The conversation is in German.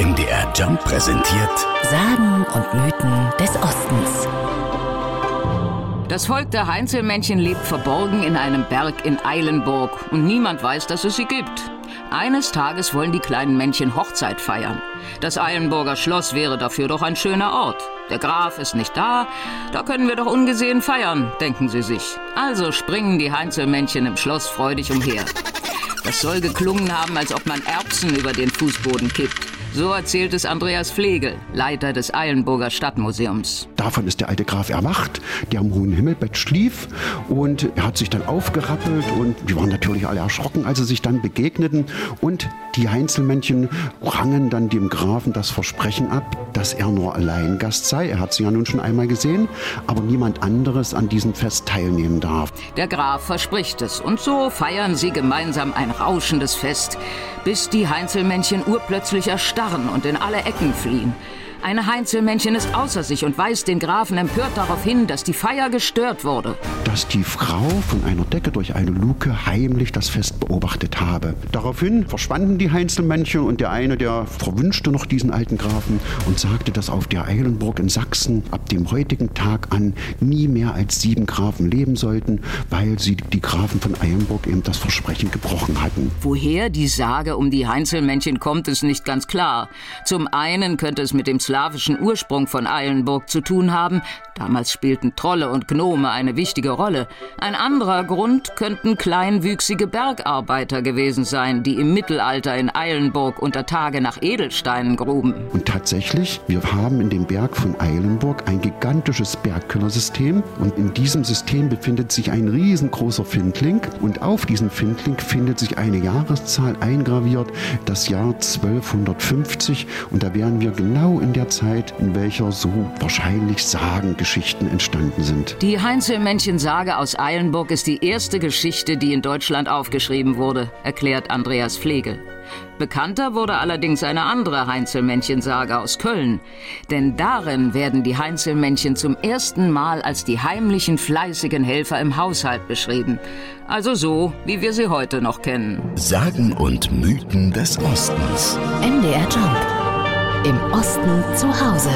MDR Jump präsentiert Sagen und Mythen des Ostens. Das Volk der Heinzelmännchen lebt verborgen in einem Berg in Eilenburg und niemand weiß, dass es sie gibt. Eines Tages wollen die kleinen Männchen Hochzeit feiern. Das Eilenburger Schloss wäre dafür doch ein schöner Ort. Der Graf ist nicht da, da können wir doch ungesehen feiern, denken sie sich. Also springen die Heinzelmännchen im Schloss freudig umher. Das soll geklungen haben, als ob man Erbsen über den Fußboden kippt. So erzählt es Andreas Flegel, Leiter des Eilenburger Stadtmuseums. Davon ist der alte Graf erwacht, der am hohen Himmelbett schlief und er hat sich dann aufgerappelt und die waren natürlich alle erschrocken, als sie sich dann begegneten und die Heinzelmännchen rangen dann dem Grafen das Versprechen ab, dass er nur Alleingast sei. Er hat sie ja nun schon einmal gesehen, aber niemand anderes an diesem Fest teilnehmen darf. Der Graf verspricht es und so feiern sie gemeinsam ein rauschendes Fest, bis die Heinzelmännchen urplötzlich erstarren und in alle Ecken fliehen. Eine Heinzelmännchen ist außer sich und weist den Grafen empört darauf hin, dass die Feier gestört wurde. Dass die Frau von einer Decke durch eine Luke heimlich das Fest beobachtet habe. Daraufhin verschwanden die Heinzelmännchen und der eine, der verwünschte noch diesen alten Grafen und sagte, dass auf der Eilenburg in Sachsen ab dem heutigen Tag an nie mehr als sieben Grafen leben sollten, weil sie die Grafen von Eilenburg eben das Versprechen gebrochen hatten. Woher die Sage um die Heinzelmännchen kommt, ist nicht ganz klar. Zum einen könnte es mit dem slawischen Ursprung von Eilenburg zu tun haben. Damals spielten Trolle und Gnome eine wichtige Rolle. Ein anderer Grund könnten kleinwüchsige Bergarbeiter gewesen sein, die im Mittelalter in Eilenburg unter Tage nach Edelsteinen gruben. Und tatsächlich, wir haben in dem Berg von Eilenburg ein gigantisches Bergkellersystem und in diesem System befindet sich ein riesengroßer Findling und auf diesem Findling findet sich eine Jahreszahl eingraviert, das Jahr 1250 und da wären wir genau in der Zeit, in welcher so wahrscheinlich Sagengeschichten entstanden sind. Die Heinzelmännchen-Sage aus Eilenburg ist die erste Geschichte, die in Deutschland aufgeschrieben wurde, erklärt Andreas Flegel. Bekannter wurde allerdings eine andere Heinzelmännchen-Sage aus Köln. Denn darin werden die Heinzelmännchen zum ersten Mal als die heimlichen, fleißigen Helfer im Haushalt beschrieben. Also so, wie wir sie heute noch kennen. Sagen und Mythen des Ostens. MDR Jump. Im Osten zu Hause.